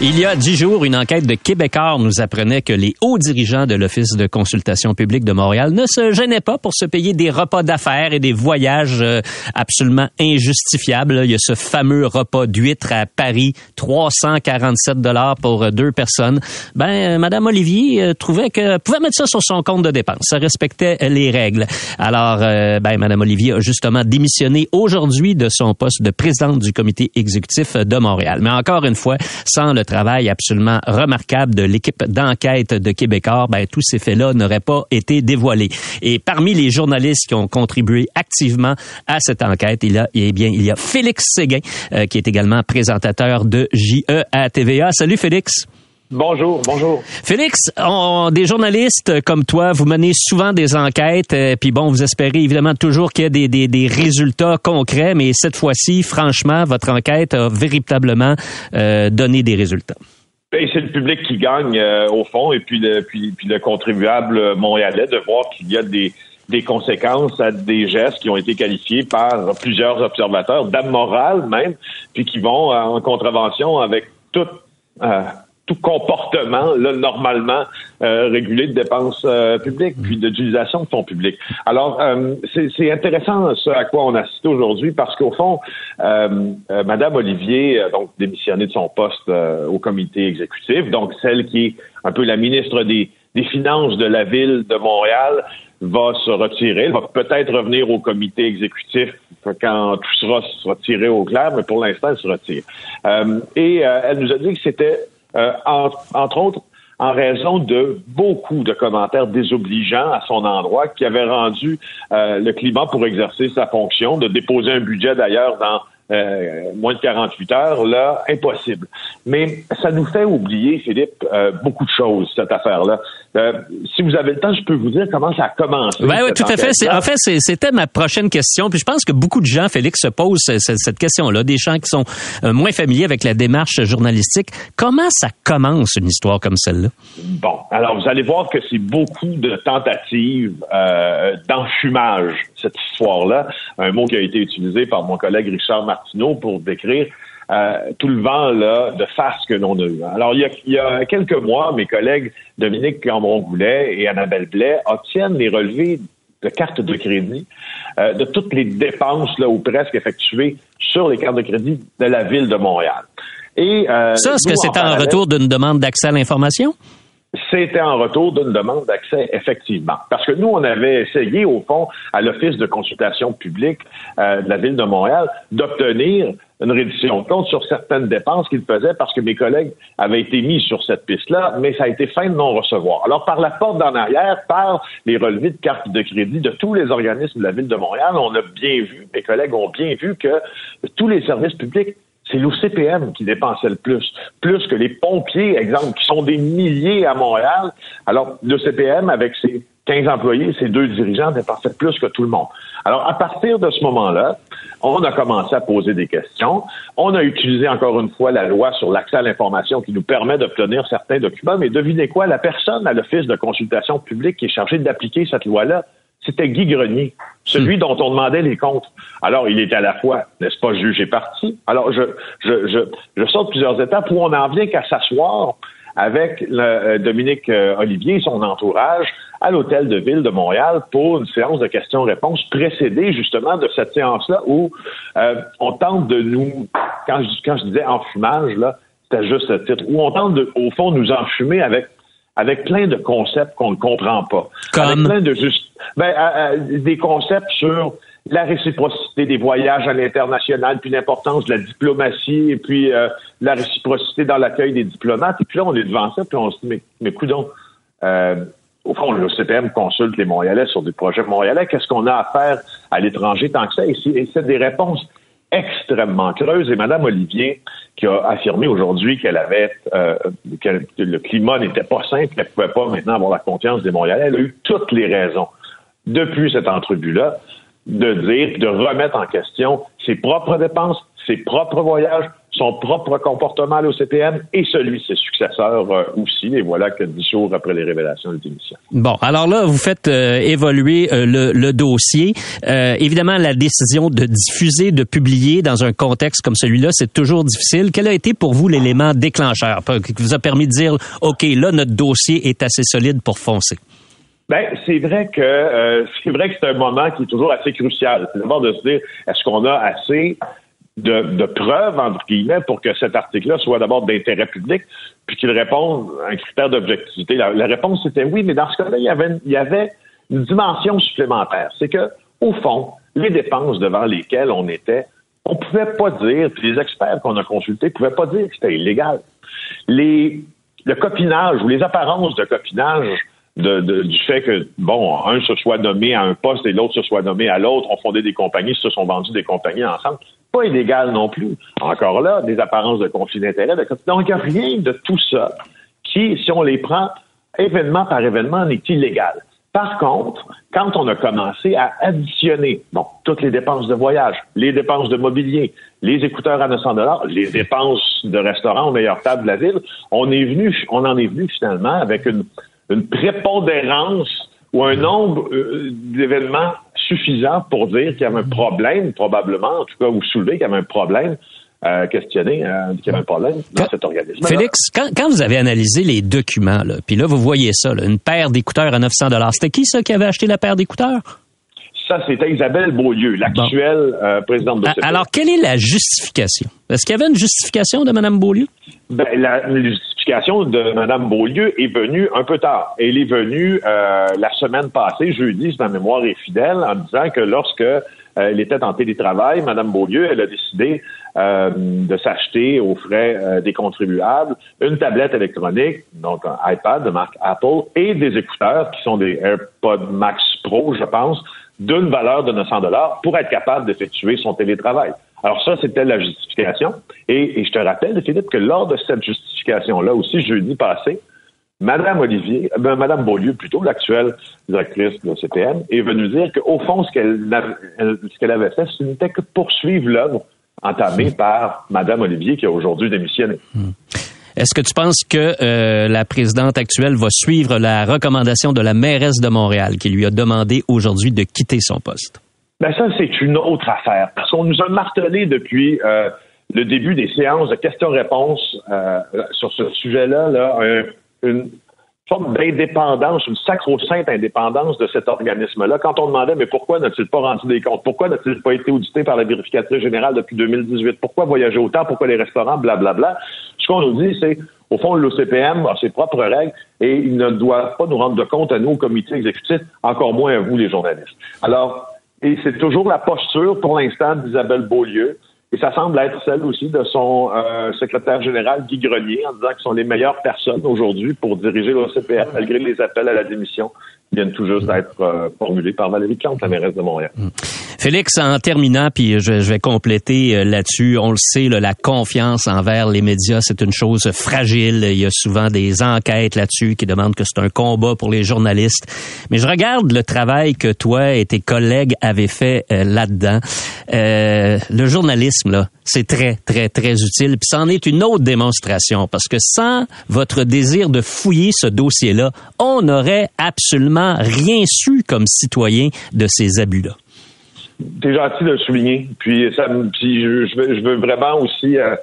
Il y a dix jours, une enquête de Québécois nous apprenait que les hauts dirigeants de l'Office de consultation publique de Montréal ne se gênaient pas pour se payer des repas d'affaires et des voyages euh, absolument injustifiables. Il y a ce fameux repas d'huître à Paris, 347 dollars pour deux personnes. Ben, euh, Madame Olivier euh, trouvait que pouvait mettre ça sur son compte de dépenses. Ça respectait les règles. Alors, ben, Madame Olivier a justement démissionné aujourd'hui de son poste de présidente du comité exécutif de Montréal. Mais encore une fois, sans le travail absolument remarquable de l'équipe d'enquête de Québécois, ben, tous ces faits-là n'auraient pas été dévoilés. Et parmi les journalistes qui ont contribué activement à cette enquête, il y a, eh bien, il y a Félix Séguin, euh, qui est également présentateur de JE TVA. Salut Félix. Bonjour, bonjour. Félix, des journalistes comme toi, vous menez souvent des enquêtes, euh, puis bon, vous espérez évidemment toujours qu'il y ait des, des, résultats concrets, mais cette fois-ci, franchement, votre enquête a véritablement euh, donné des résultats. Ben, c'est le public qui gagne euh, au fond, et puis le, puis, puis le contribuable montréalais de voir qu'il y a des, des conséquences à des gestes qui ont été qualifiés par plusieurs observateurs, d'amoral même, puis qui vont en contravention avec toute tout comportement là, normalement euh, régulé de dépenses euh, publiques, puis d'utilisation de fonds publics. Alors, euh, c'est intéressant ce à quoi on a assisté aujourd'hui, parce qu'au fond, Madame Olivier a donc démissionné de son poste au comité exécutif, donc celle qui est un peu la ministre des, des Finances de la ville de Montréal va se retirer. Elle va peut-être revenir au comité exécutif quand tout sera, sera tiré au clair, mais pour l'instant, elle se retire. et elle nous a dit que c'était euh, entre autres en raison de beaucoup de commentaires désobligeants à son endroit qui avaient rendu euh, le climat pour exercer sa fonction, de déposer un budget d'ailleurs dans euh, moins de 48 heures, là, impossible. Mais ça nous fait oublier, Philippe, euh, beaucoup de choses, cette affaire-là. Euh, si vous avez le temps, je peux vous dire comment ça a commencé. Oui, oui, tout à fait. En fait, c'était ma prochaine question. Puis je pense que beaucoup de gens, Félix, se posent cette, question-là, des gens qui sont moins familiers avec la démarche journalistique. Comment ça commence une histoire comme celle-là? Bon, alors vous allez voir que c'est beaucoup de tentatives d'enfumage, cette histoire-là. Un mot qui a été utilisé par mon collègue Richard Martin pour décrire euh, tout le vent là, de face que l'on a eu. Alors, il y a, quelques mois, mes collègues Dominique Cambron-Goulet et Annabelle Blais obtiennent les relevés de cartes de crédit euh, de toutes les dépenses là, ou presque effectuées sur les cartes de crédit de la ville de Montréal. Et, euh, Ça, est-ce que c'est en retour d'une demande d'accès à l'information? C'était en retour d'une demande d'accès, effectivement. Parce que nous, on avait essayé, au fond, à l'Office de consultation publique euh, de la Ville de Montréal, d'obtenir une réduction de compte sur certaines dépenses qu'il faisait parce que mes collègues avaient été mis sur cette piste-là, mais ça a été fin de non-recevoir. Alors, par la porte d'en arrière, par les relevés de cartes de crédit de tous les organismes de la Ville de Montréal, on a bien vu, mes collègues ont bien vu que tous les services publics c'est l'OCPM qui dépensait le plus, plus que les pompiers, exemple, qui sont des milliers à Montréal. Alors, l'OCPM, avec ses 15 employés, ses deux dirigeants dépensaient plus que tout le monde. Alors, à partir de ce moment-là, on a commencé à poser des questions. On a utilisé encore une fois la loi sur l'accès à l'information qui nous permet d'obtenir certains documents. Mais devinez quoi? La personne à l'Office de consultation publique qui est chargée d'appliquer cette loi-là, c'était Guy Grenier, celui hmm. dont on demandait les comptes. Alors, il est à la fois, n'est-ce pas, jugé parti. Alors, je, je, je, je saute plusieurs étapes où on n'en vient qu'à s'asseoir avec le, euh, Dominique euh, Olivier et son entourage à l'hôtel de ville de Montréal pour une séance de questions-réponses précédée justement de cette séance-là où euh, on tente de nous, quand je, quand je disais enfumage, là, c'était juste le titre, où on tente de, au fond, nous enfumer avec avec plein de concepts qu'on ne comprend pas. Comme? Avec plein de juste, ben, euh, euh, des concepts sur la réciprocité des voyages à l'international, puis l'importance de la diplomatie, et puis euh, la réciprocité dans l'accueil des diplomates. Et puis là, on est devant ça, puis on se dit, mais, mais coudons, au fond, le CPM consulte les Montréalais sur des projets montréalais. Qu'est-ce qu'on a à faire à l'étranger tant que ça? Et c'est des réponses extrêmement creuses. Et Mme Olivier, qui a affirmé aujourd'hui qu'elle avait euh, que le climat n'était pas simple, qu'elle ne pouvait pas maintenant avoir la confiance des Montréalais, elle a eu toutes les raisons depuis cette entrevue-là de dire, de remettre en question ses propres dépenses, ses propres voyages, son propre comportement à l'OCPM et celui de ses successeurs euh, aussi. Et voilà que dix jours après les révélations de démission. Bon, alors là, vous faites euh, évoluer euh, le, le, dossier. évidemment, la décision de diffuser, de publier dans un contexte comme celui-là, c'est toujours difficile. Quel a été pour vous l'élément déclencheur qui vous a permis de dire, OK, là, notre dossier est assez solide pour foncer? Ben, c'est vrai que c'est vrai que c'est un moment qui est toujours assez crucial. C'est d'abord de se dire est-ce qu'on a assez de, preuves, entre guillemets, pour que cet article-là soit d'abord d'intérêt public, puis qu'il réponde à un critère d'objectivité. La, réponse était oui, mais dans ce cas-là, il y avait, il y avait une dimension supplémentaire. C'est que, au fond, les dépenses devant lesquelles on était, on pouvait pas dire, puis les experts qu'on a consultés pouvaient pas dire que c'était illégal. Les, le copinage ou les apparences de copinage du fait que, bon, un se soit nommé à un poste et l'autre se soit nommé à l'autre, ont fondé des compagnies, se sont vendus des compagnies ensemble. Pas illégal non plus. Encore là, des apparences de conflit d'intérêt. Donc, il n'y a rien de tout ça qui, si on les prend événement par événement, n'est illégal. Par contre, quand on a commencé à additionner bon, toutes les dépenses de voyage, les dépenses de mobilier, les écouteurs à 900 dollars, les dépenses de restaurant aux meilleures tables de la ville, on est venu, on en est venu finalement avec une, une prépondérance ou un nombre euh, d'événements suffisants pour dire qu'il y avait un problème, probablement, en tout cas, ou soulever qu'il y avait un problème. Euh, questionner euh, qu'il y avait un problème dans cet organisme. Félix, quand, quand, vous avez analysé les documents, là, puis là, vous voyez ça, là, une paire d'écouteurs à 900 c'était qui ça qui avait acheté la paire d'écouteurs? Ça, c'était Isabelle Beaulieu, l'actuelle euh, présidente de Alors, quelle est la justification? Est-ce qu'il y avait une justification de Mme Beaulieu? Ben, la, justification de Mme Beaulieu est venue un peu tard. Elle est venue euh, la semaine passée, jeudi, si ma mémoire est fidèle, en disant que lorsque euh, elle était en télétravail, Mme Beaulieu, elle a décidé de s'acheter aux frais des contribuables une tablette électronique, donc un iPad de marque Apple, et des écouteurs qui sont des AirPods Max Pro, je pense, d'une valeur de 900 dollars pour être capable d'effectuer son télétravail. Alors ça, c'était la justification. Et, je te rappelle, Philippe, que lors de cette justification-là aussi, jeudi passé, Madame Olivier, ben, Madame Beaulieu, plutôt l'actuelle directrice de CPM, est venue dire qu'au fond, ce qu'elle ce qu'elle avait fait, ce n'était que poursuivre l'œuvre entamée par Madame Olivier, qui a aujourd'hui démissionné. Hmm. Est-ce que tu penses que euh, la présidente actuelle va suivre la recommandation de la mairesse de Montréal qui lui a demandé aujourd'hui de quitter son poste? Ben ça, c'est une autre affaire. Parce qu'on nous a martelé depuis euh, le début des séances de questions-réponses euh, sur ce sujet-là, forme d'indépendance, une sacro-sainte indépendance de cet organisme-là. Quand on demandait, mais pourquoi n'a-t-il pas rendu des comptes? Pourquoi n'a-t-il pas été audité par la vérificatrice générale depuis 2018? Pourquoi voyager autant? Pourquoi les restaurants? Blablabla. Ce qu'on nous dit, c'est, au fond, l'OCPM a ses propres règles et il ne doit pas nous rendre de compte à nous, au comité exécutif, encore moins à vous, les journalistes. Alors, et c'est toujours la posture, pour l'instant, d'Isabelle Beaulieu, et ça semble être celle aussi de son euh, secrétaire général, Guy Grenier, en disant qu'ils sont les meilleures personnes aujourd'hui pour diriger l'OCPM, malgré les appels à la démission viennent tout d'être euh, formulés par Valérie Plante, la mairesse de Montréal. Mm. Félix, en terminant, puis je, vais compléter euh, là-dessus, on le sait, la confiance envers les médias, c'est une chose fragile. Il y a souvent des enquêtes là-dessus qui demandent que c'est un combat pour les journalistes. Mais je regarde le travail que toi et tes collègues avaient fait là-dedans. le journalisme c'est très, très, très utile. Puis c'en est une autre démonstration, parce que sans votre désir de fouiller ce dossier-là, on n'aurait absolument rien su comme citoyen de ces abus-là. C'est gentil de le souligner. Puis, ça, je, veux, vraiment aussi euh,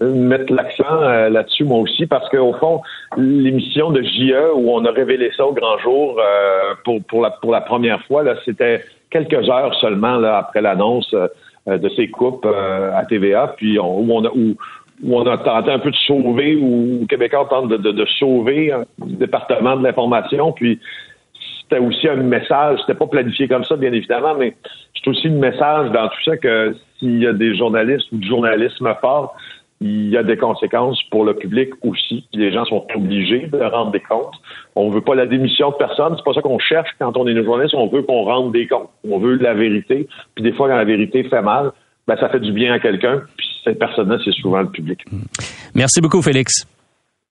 mettre l'accent euh, là-dessus, moi aussi, parce qu'au fond, l'émission de JE, où on a révélé ça au grand jour euh, pour, pour, la, pour la première fois, là, c'était quelques heures seulement là, après l'annonce de ces coupes euh, à TVA, puis on, où on a où, on a tenté un peu de sauver, ou Québécois tente de, de, sauver le département de l'information, puis c'était aussi un message, c'était pas planifié comme ça, bien évidemment, mais c'est aussi un message dans tout ça que s'il y a des journalistes ou du journalisme fort, il y a des conséquences pour le public aussi. Les gens sont obligés de rendre des comptes. On veut pas la démission de personne. C'est pas ça qu'on cherche quand on est journaliste. On veut qu'on rende des comptes. On veut la vérité. Puis des fois, quand la vérité fait mal, ben, ça fait du bien à quelqu'un. Puis cette personne-là, c'est souvent le public. Merci beaucoup, Félix.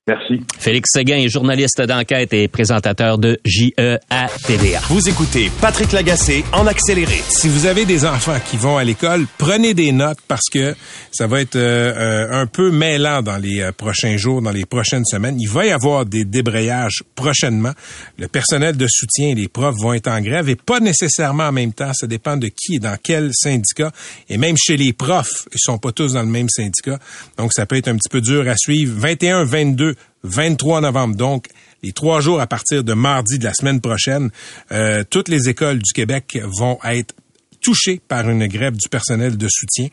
Merci. Félix Seguin est journaliste d'enquête et présentateur de JEA TVA. Vous écoutez Patrick Lagacé en accéléré. Si vous avez des enfants qui vont à l'école, prenez des notes parce que ça va être euh, euh, un peu mêlant dans les euh, prochains jours, dans les prochaines semaines. Il va y avoir des débrayages prochainement. Le personnel de soutien, les profs vont être en grève et pas nécessairement en même temps. Ça dépend de qui et dans quel syndicat. Et même chez les profs, ils sont pas tous dans le même syndicat. Donc ça peut être un petit peu dur à suivre. 21, 22 23 novembre. Donc, les trois jours à partir de mardi de la semaine prochaine, euh, toutes les écoles du Québec vont être touchées par une grève du personnel de soutien.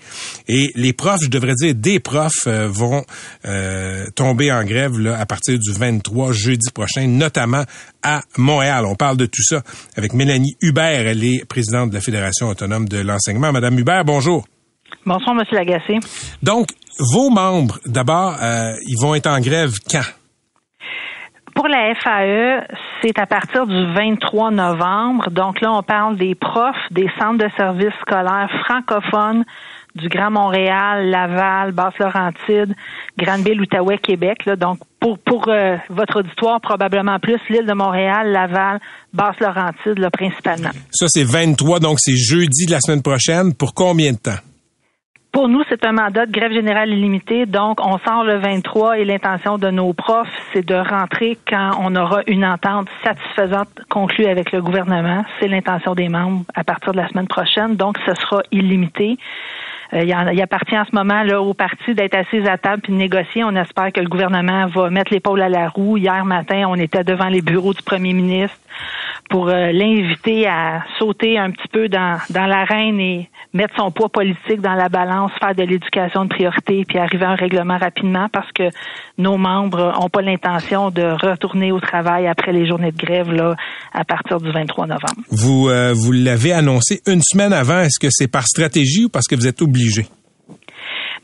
Et les profs, je devrais dire des profs, euh, vont euh, tomber en grève là, à partir du 23 jeudi prochain, notamment à Montréal. On parle de tout ça avec Mélanie Hubert. Elle est présidente de la Fédération autonome de l'enseignement. Madame Hubert, bonjour. Bonsoir, Monsieur Lagacé. Donc, vos membres, d'abord, euh, ils vont être en grève quand? Pour la FAE, c'est à partir du 23 novembre. Donc là, on parle des profs des centres de services scolaires francophones du Grand Montréal, Laval, Basse-Laurentide, Granville, Outaouais, Québec. Donc, pour, pour euh, votre auditoire, probablement plus l'île de Montréal, Laval, Basse-Laurentide, principalement. Ça, c'est 23, donc c'est jeudi de la semaine prochaine. Pour combien de temps? Pour nous, c'est un mandat de grève générale illimitée. Donc, on sort le 23 et l'intention de nos profs, c'est de rentrer quand on aura une entente satisfaisante conclue avec le gouvernement. C'est l'intention des membres à partir de la semaine prochaine. Donc, ce sera illimité. Euh, il, appartient en ce moment là, au parti d'être assis à table puis de négocier. On espère que le gouvernement va mettre l'épaule à la roue. Hier matin, on était devant les bureaux du premier ministre pour euh, l'inviter à sauter un petit peu dans, dans l'arène et mettre son poids politique dans la balance, faire de l'éducation de priorité, puis arriver à un règlement rapidement parce que nos membres n'ont pas l'intention de retourner au travail après les journées de grève là, à partir du 23 novembre. Vous, euh, vous l'avez annoncé une semaine avant. Est-ce que c'est par stratégie ou parce que vous êtes obligé?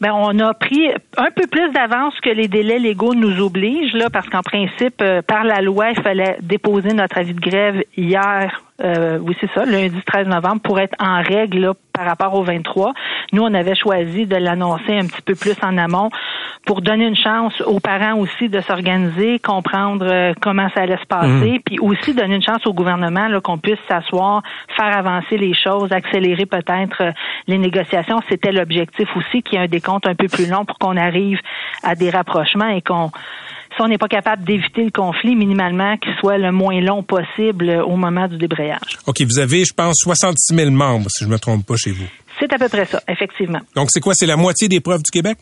Ben, on a pris un peu plus d'avance que les délais légaux nous obligent, là, parce qu'en principe, euh, par la loi, il fallait déposer notre avis de grève hier euh, oui, c'est ça, lundi 13 novembre, pour être en règle par rapport au 23. Nous, on avait choisi de l'annoncer un petit peu plus en amont pour donner une chance aux parents aussi de s'organiser, comprendre euh, comment ça allait se passer, mmh. puis aussi donner une chance au gouvernement qu'on puisse s'asseoir, faire avancer les choses, accélérer peut-être euh, les négociations. C'était l'objectif aussi, qu'il y ait un décompte un peu plus long pour qu'on arrive à des rapprochements et qu'on si on n'est pas capable d'éviter le conflit, minimalement, qu'il soit le moins long possible au moment du débrayage. OK, vous avez, je pense, 66 000 membres, si je ne me trompe pas, chez vous. C'est à peu près ça, effectivement. Donc, c'est quoi? C'est la moitié des preuves du Québec?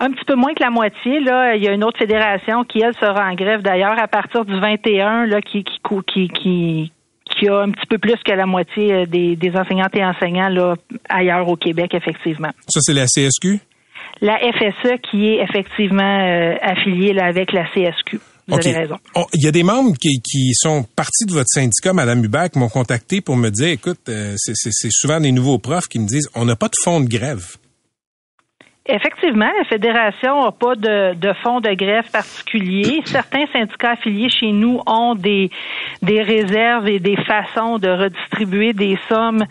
Un petit peu moins que la moitié. Là, il y a une autre fédération qui, elle, sera en grève d'ailleurs à partir du 21, là, qui, qui, qui, qui a un petit peu plus que la moitié euh, des, des enseignantes et enseignants là, ailleurs au Québec, effectivement. Ça, c'est la CSQ? La FSE qui est effectivement euh, affiliée là, avec la CSQ. Vous avez raison. Il y a des membres qui, qui, sont partis de votre syndicat, Madame Hubert, qui m'ont contacté pour me dire, écoute, euh, c'est souvent des nouveaux profs qui me disent, on n'a pas de fonds de grève. Effectivement, la fédération n'a pas de, de fonds de grève particulier. Certains syndicats affiliés chez nous ont des, des réserves et des façons de redistribuer des sommes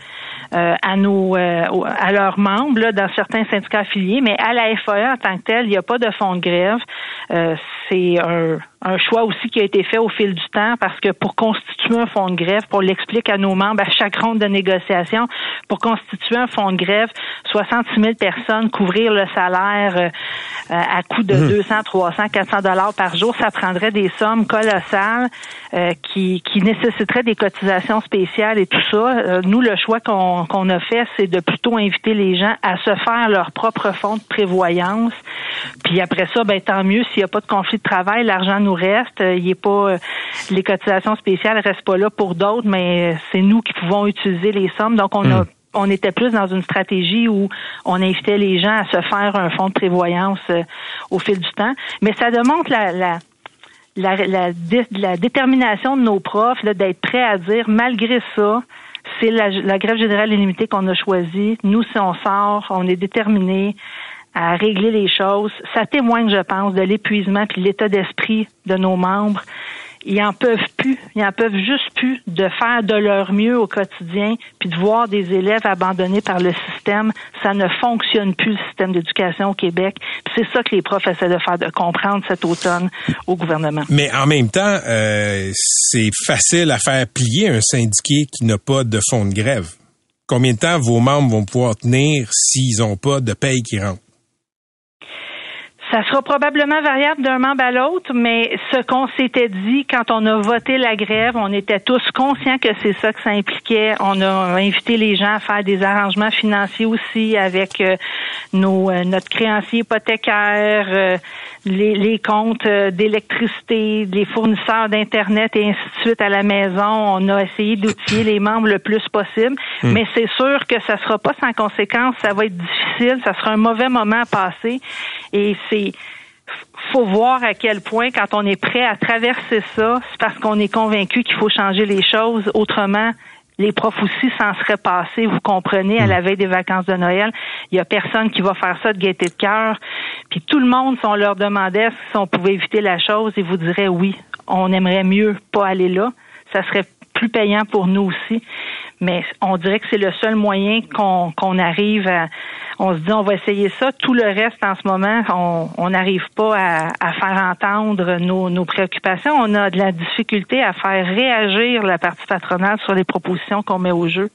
euh, à nos euh, à leurs membres là, dans certains syndicats affiliés, mais à la FAE en tant que tel, il n'y a pas de fonds de grève. Euh, c'est un un choix aussi qui a été fait au fil du temps parce que pour constituer un fonds de grève, pour l'expliquer à nos membres à chaque ronde de négociation, pour constituer un fonds de grève, 66 000 personnes, couvrir le salaire euh, à coût de 200, 300, 400 dollars par jour, ça prendrait des sommes colossales euh, qui, qui nécessiteraient des cotisations spéciales et tout ça. Euh, nous, le choix qu'on qu'on a fait, c'est de plutôt inviter les gens à se faire leur propre fonds de prévoyance. Puis après ça, ben tant mieux s'il n'y a pas de conflit de travail, l'argent nous reste. Il est pas les cotisations spéciales restent pas là pour d'autres, mais c'est nous qui pouvons utiliser les sommes. Donc on a hmm. On était plus dans une stratégie où on invitait les gens à se faire un fonds de prévoyance au fil du temps. Mais ça démontre la, la la, détermination de nos profs d'être prêts à dire malgré ça, c'est la, grève générale illimitée qu'on a choisie. Nous, si on sort, on est déterminés à régler les choses. Ça témoigne, je pense, de l'épuisement puis de l'état d'esprit de nos membres. Ils en peuvent plus, ils en peuvent juste plus de faire de leur mieux au quotidien, puis de voir des élèves abandonnés par le système. Ça ne fonctionne plus le système d'éducation au Québec. C'est ça que les profs essaient de faire, de comprendre cet automne au gouvernement. Mais en même temps, euh, c'est facile à faire plier un syndiqué qui n'a pas de fonds de grève. Combien de temps vos membres vont pouvoir tenir s'ils n'ont pas de paye qui rentre? Ça sera probablement variable d'un membre à l'autre, mais ce qu'on s'était dit quand on a voté la grève, on était tous conscients que c'est ça que ça impliquait. On a invité les gens à faire des arrangements financiers aussi avec euh, nos, euh, notre créancier hypothécaire, euh, les, les, comptes d'électricité, les fournisseurs d'Internet et ainsi de suite à la maison. On a essayé d'outiller les membres le plus possible, hmm. mais c'est sûr que ça sera pas sans conséquence. Ça va être difficile, ça sera un mauvais moment à passer et c'est faut voir à quel point, quand on est prêt à traverser ça, c'est parce qu'on est convaincu qu'il faut changer les choses. Autrement, les profs aussi s'en seraient passés, vous comprenez, à la hmm. veille des vacances de Noël. Il y a personne qui va faire ça de gaieté de cœur. Puis tout le monde, si on leur demandait si on pouvait éviter la chose, ils vous diraient oui, on aimerait mieux pas aller là. Ça serait plus payant pour nous aussi. Mais on dirait que c'est le seul moyen qu'on arrive à, on se dit on va essayer ça. Tout le reste en ce moment, on n'arrive pas à, faire entendre nos, nos, préoccupations. On a de la difficulté à faire réagir la partie patronale sur les propositions qu'on met au jeu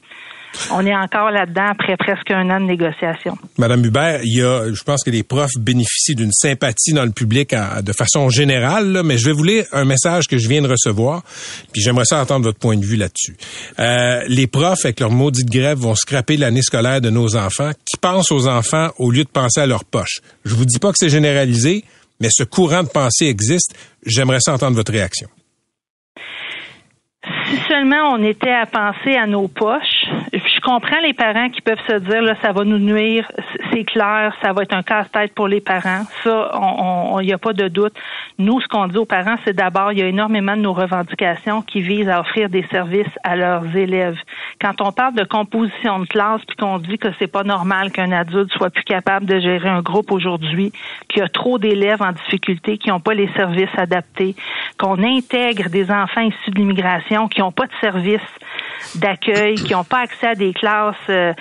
on est encore là-dedans après presque un an de négociation. Madame Hubert, il y a, je pense que les profs bénéficient d'une sympathie dans le public de façon générale, mais je vais vous lire un message que je viens de recevoir, puis j'aimerais ça entendre votre point de vue là-dessus. Euh, les profs, avec leur maudite grève, vont scraper l'année scolaire de nos enfants, qui pensent aux enfants au lieu de penser à leur poche. Je vous dis pas que c'est généralisé, mais ce courant de pensée existe. J'aimerais ça entendre votre réaction si seulement on était à penser à nos poches, comprends les parents qui peuvent se dire là, ça va nous nuire, c'est clair, ça va être un casse-tête pour les parents. Ça, il n'y a pas de doute. Nous, ce qu'on dit aux parents, c'est d'abord, il y a énormément de nos revendications qui visent à offrir des services à leurs élèves. Quand on parle de composition de classe, puis qu'on dit que c'est pas normal qu'un adulte soit plus capable de gérer un groupe aujourd'hui, qu'il y a trop d'élèves en difficulté, qui n'ont pas les services adaptés, qu'on intègre des enfants issus de l'immigration qui n'ont pas de services d'accueil, qui n'ont pas accès à des classes euh,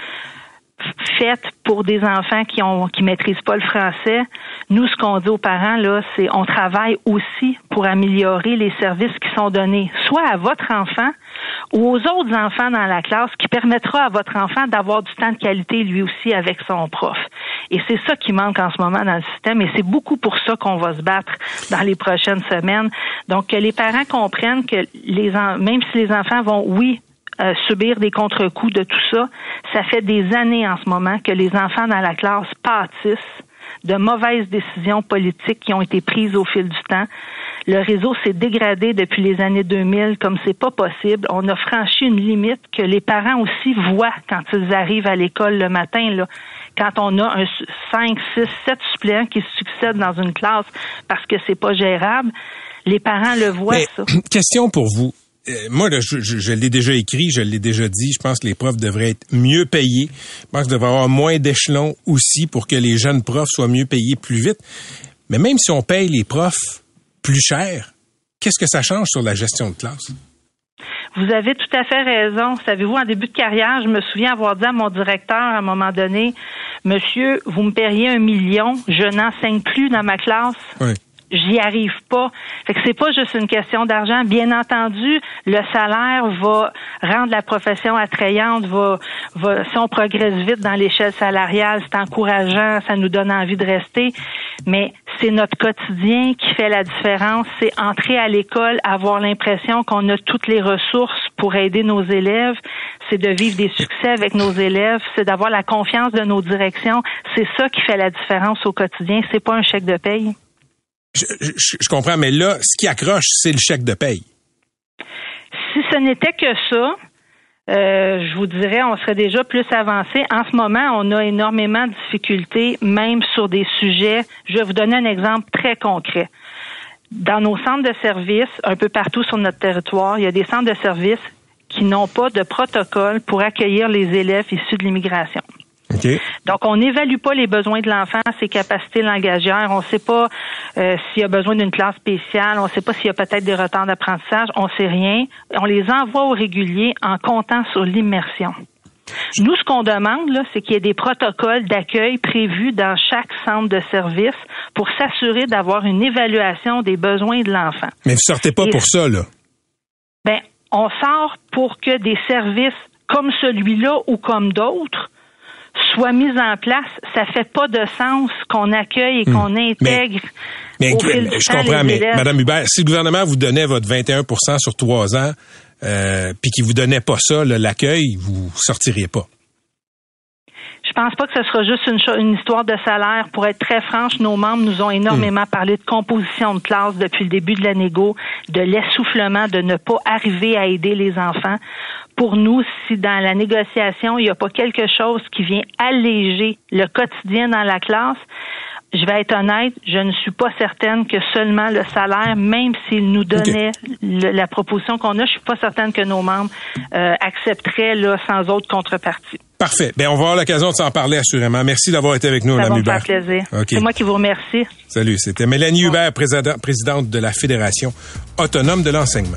faites pour des enfants qui ont qui maîtrisent pas le français. Nous, ce qu'on dit aux parents là, c'est on travaille aussi pour améliorer les services qui sont donnés, soit à votre enfant ou aux autres enfants dans la classe, qui permettra à votre enfant d'avoir du temps de qualité lui aussi avec son prof. Et c'est ça qui manque en ce moment dans le système, et c'est beaucoup pour ça qu'on va se battre dans les prochaines semaines. Donc que les parents comprennent que les même si les enfants vont, oui, euh, subir des contre-coups de tout ça. Ça fait des années en ce moment que les enfants dans la classe pâtissent de mauvaises décisions politiques qui ont été prises au fil du temps. Le réseau s'est dégradé depuis les années 2000 comme c'est pas possible. On a franchi une limite que les parents aussi voient quand ils arrivent à l'école le matin. Là. Quand on a un 5, 6, 7 suppléants qui succèdent dans une classe parce que c'est pas gérable, les parents le voient, ça. Question pour vous. Euh, moi, je, je, l'ai déjà écrit, je l'ai déjà dit, je pense que les profs devraient être mieux payés. Je pense qu'il devrait y avoir moins d'échelons aussi pour que les jeunes profs soient mieux payés plus vite. Mais même si on paye les profs plus cher, qu'est-ce que ça change sur la gestion de classe? Vous avez tout à fait raison. Savez-vous, en début de carrière, je me souviens avoir dit à mon directeur à un moment donné, Monsieur, vous me payeriez un million, je n'enseigne plus dans ma classe. Oui j'y arrive pas. Fait que c'est pas juste une question d'argent. Bien entendu, le salaire va rendre la profession attrayante, va, va si on progresse vite dans l'échelle salariale, c'est encourageant, ça nous donne envie de rester. Mais c'est notre quotidien qui fait la différence. C'est entrer à l'école, avoir l'impression qu'on a toutes les ressources pour aider nos élèves. C'est de vivre des succès avec nos élèves. C'est d'avoir la confiance de nos directions. C'est ça qui fait la différence au quotidien. C'est pas un chèque de paye. Je, comprends, mais là, ce qui accroche, c'est le chèque de paye. Si ce n'était que ça, euh, je vous dirais, on serait déjà plus avancé. En ce moment, on a énormément de difficultés, même sur des sujets. Je vais vous donner un exemple très concret. Dans nos centres de services, un peu partout sur notre territoire, il y a des centres de services qui n'ont pas de protocole pour accueillir les élèves issus de l'immigration. Donc, on n'évalue pas les besoins de l'enfant, ses capacités langagières. On ne sait pas euh, s'il a besoin d'une classe spéciale. On ne sait pas s'il y a peut-être des retards d'apprentissage. On ne sait rien. On les envoie au régulier en comptant sur l'immersion. Nous, ce qu'on demande, là, c'est qu'il y ait des protocoles d'accueil prévus dans chaque centre de service pour s'assurer d'avoir une évaluation des besoins de l'enfant. Mais vous sortez pas pour ça, là. Ben, on sort pour que des services comme celui-là ou comme d'autres soient mis en place. Ça fait pas de sens qu'on accueille et hmm. qu'on intègre. Mais, je comprends, mais Madame Hubert, si le gouvernement vous donnait votre 21% sur trois ans, euh, puis qui vous donnait pas ça, l'accueil, vous sortiriez pas. Je pense pas que ce sera juste une, une, histoire de salaire. Pour être très franche, nos membres nous ont énormément parlé de composition de classe depuis le début de la négo, de l'essoufflement, de ne pas arriver à aider les enfants. Pour nous, si dans la négociation, il n'y a pas quelque chose qui vient alléger le quotidien dans la classe, je vais être honnête, je ne suis pas certaine que seulement le salaire, même s'il nous donnait la proposition qu'on a, je suis pas certaine que nos membres euh, accepteraient là, sans autre contrepartie. Parfait. Bien, on va avoir l'occasion de s'en parler assurément. Merci d'avoir été avec nous, Mme Hubert. Ça plaisir. C'est moi qui vous remercie. Salut. C'était Mélanie Hubert, présidente de la Fédération autonome de l'enseignement.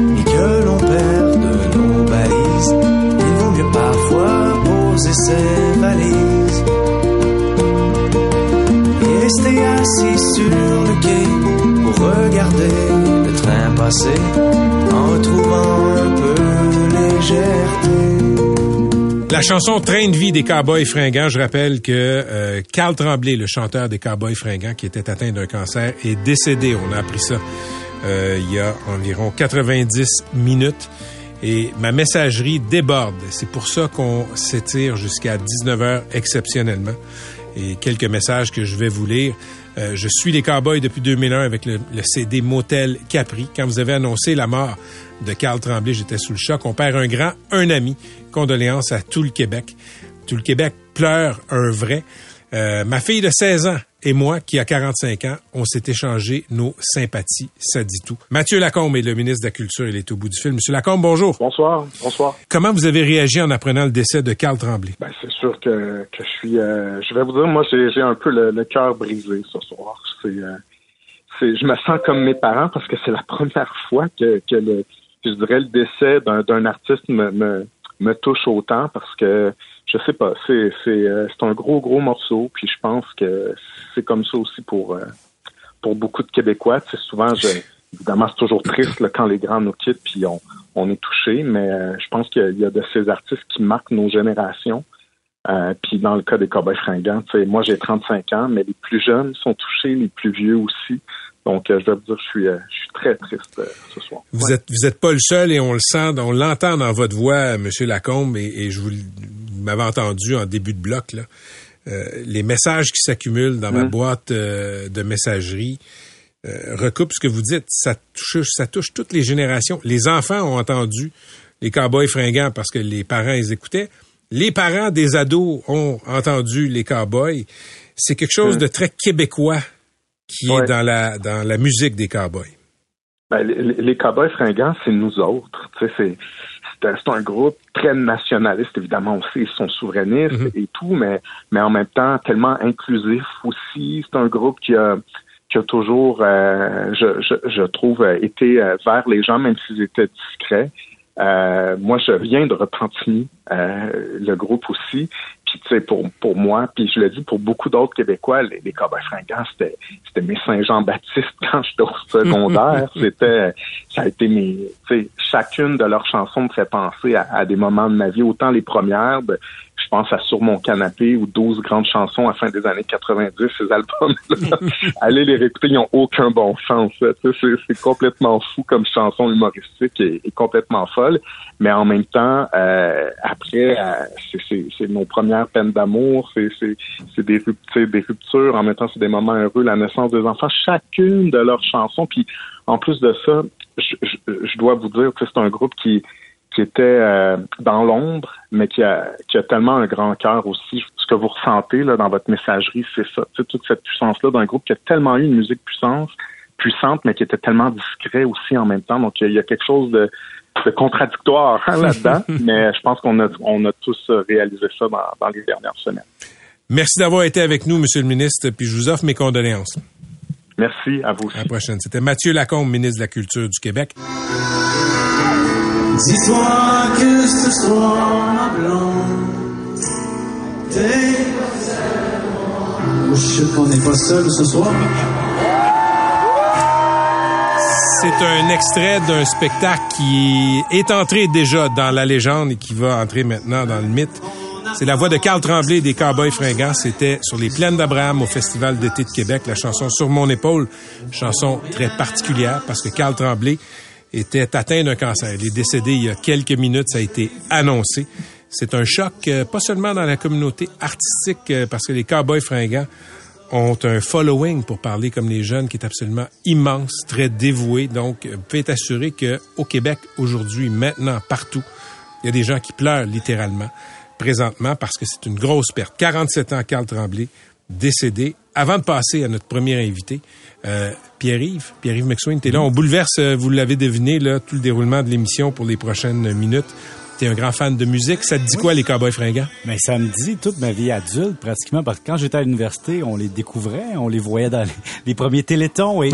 il vaut mieux parfois poser ses valises et rester assis sur le quai pour regarder le train passer en retrouvant un peu de légèreté. La chanson Train de vie des Cowboys fringants, je rappelle que euh, Carl Tremblay, le chanteur des Cowboys fringants qui était atteint d'un cancer, est décédé. On a appris ça euh, il y a environ 90 minutes et ma messagerie déborde. C'est pour ça qu'on s'étire jusqu'à 19 heures exceptionnellement. Et quelques messages que je vais vous lire. Euh, je suis les Cowboys depuis 2001 avec le, CD Motel Capri. Quand vous avez annoncé la mort de Carl Tremblay, j'étais sous le choc. On perd un grand, un ami. Condoléances à tout le Québec. Tout le Québec pleure un vrai. Euh, ma fille de 16 ans et moi, qui a 45 ans, on s'est échangé nos sympathies, ça dit tout. Mathieu Lacombe est le ministre de la Culture, il est au bout du film. Monsieur Lacombe, bonjour. Bonsoir, bonsoir. Comment vous avez réagi en apprenant le décès de Carl Tremblay? Ben, c'est sûr que, que je suis, euh, je vais vous dire, moi, j'ai un peu le, cœur brisé ce soir. Euh, c'est, je me sens comme mes parents parce que c'est la première fois que, que le, je dirais, le décès d'un artiste me, me, me touche autant parce que je sais pas, c'est c'est euh, c'est un gros gros morceau, puis je pense que c'est comme ça aussi pour euh, pour beaucoup de Québécois. C'est souvent, je, évidemment, c'est toujours triste quand les grands nous quittent, puis on on est touché, mais euh, je pense qu'il y a de ces artistes qui marquent nos générations. puis dans le cas des Cowboys fringants, moi j'ai 35 ans, mais les plus jeunes sont touchés, les plus vieux aussi. Donc, je dois vous dire, je suis, je suis très triste ce soir. Vous êtes, vous êtes pas le seul et on le sent, on l'entend dans votre voix, Monsieur Lacombe, et, et je vous, m'avez entendu en début de bloc, là, euh, les messages qui s'accumulent dans ma mmh. boîte euh, de messagerie euh, recoupent ce que vous dites. Ça touche, ça touche toutes les générations. Les enfants ont entendu les cowboys fringants parce que les parents les écoutaient. Les parents des ados ont entendu les cowboys. C'est quelque chose mmh. de très québécois qui est dans la dans la musique des cowboys. Ben, les, les, cowboys fringants, c'est nous autres. C'est un groupe très nationaliste, évidemment aussi, ils sont souverainistes mhm. et tout, mais, mais en même temps tellement inclusif aussi. C'est un groupe qui a, qui a toujours, euh, je, je, je, trouve, été euh, vers les gens, même s'ils étaient discrets. Euh, moi, je viens de Repentigny, euh, le groupe aussi. puis tu sais, pour, pour moi, puis je le dis pour beaucoup d'autres Québécois, les, les Cowboys fringants, c'était, c'était mes Saint-Jean-Baptiste quand j'étais au secondaire. c'était, ça a été mes, tu sais, chacune de leurs chansons me fait penser à, à, des moments de ma vie, autant les premières, de, pense à Sur mon canapé ou 12 grandes chansons à la fin des années 90, ces albums-là. Allez les réécouter, ils n'ont aucun bon sens. C'est complètement fou comme chanson humoristique et, et, complètement folle. Mais en même temps, euh, après, euh, c'est nos premières peines d'amour, c'est des, des ruptures, en même temps, c'est des moments heureux, la naissance des enfants, chacune de leurs chansons. Puis en plus de ça, je, je, je dois vous dire que c'est un groupe qui qui était euh, dans l'ombre, mais qui a, qui a tellement un grand cœur aussi. Ce que vous ressentez là, dans votre messagerie, c'est ça. toute cette puissance-là d'un groupe qui a tellement eu une musique puissance, puissante, mais qui était tellement discret aussi en même temps. Donc, il y a quelque chose de, de contradictoire hein, là-dedans, mais je pense qu'on a, on a tous réalisé ça dans, dans les dernières semaines. Merci d'avoir été avec nous, Monsieur le ministre, puis je vous offre mes condoléances. Merci à vous aussi. À la prochaine. C'était Mathieu Lacombe, ministre de la Culture du Québec. Dis-toi que ce soir blanc, t'es. Je pas seul ce soir. C'est un extrait d'un spectacle qui est entré déjà dans la légende et qui va entrer maintenant dans le mythe. C'est la voix de Carl Tremblay des Cowboys fringants. C'était sur les plaines d'Abraham au Festival d'été de Québec, la chanson Sur mon épaule. Chanson très particulière parce que Carl Tremblay était atteint d'un cancer. Il est décédé il y a quelques minutes, ça a été annoncé. C'est un choc, euh, pas seulement dans la communauté artistique, euh, parce que les Cowboys fringants ont un following, pour parler comme les jeunes, qui est absolument immense, très dévoué. Donc, vous pouvez être assuré qu'au Québec, aujourd'hui, maintenant, partout, il y a des gens qui pleurent littéralement, présentement, parce que c'est une grosse perte. 47 ans, Carl Tremblay, décédé. Avant de passer à notre premier invité, euh, Pierre-Yves, Pierre-Yves McSwain, t'es là. On bouleverse, euh, vous l'avez deviné, là, tout le déroulement de l'émission pour les prochaines minutes. T'es un grand fan de musique. Ça te dit quoi, les Cowboys fringants? Mais ben, ça me dit toute ma vie adulte, pratiquement, parce que quand j'étais à l'université, on les découvrait, on les voyait dans les, premiers télétons et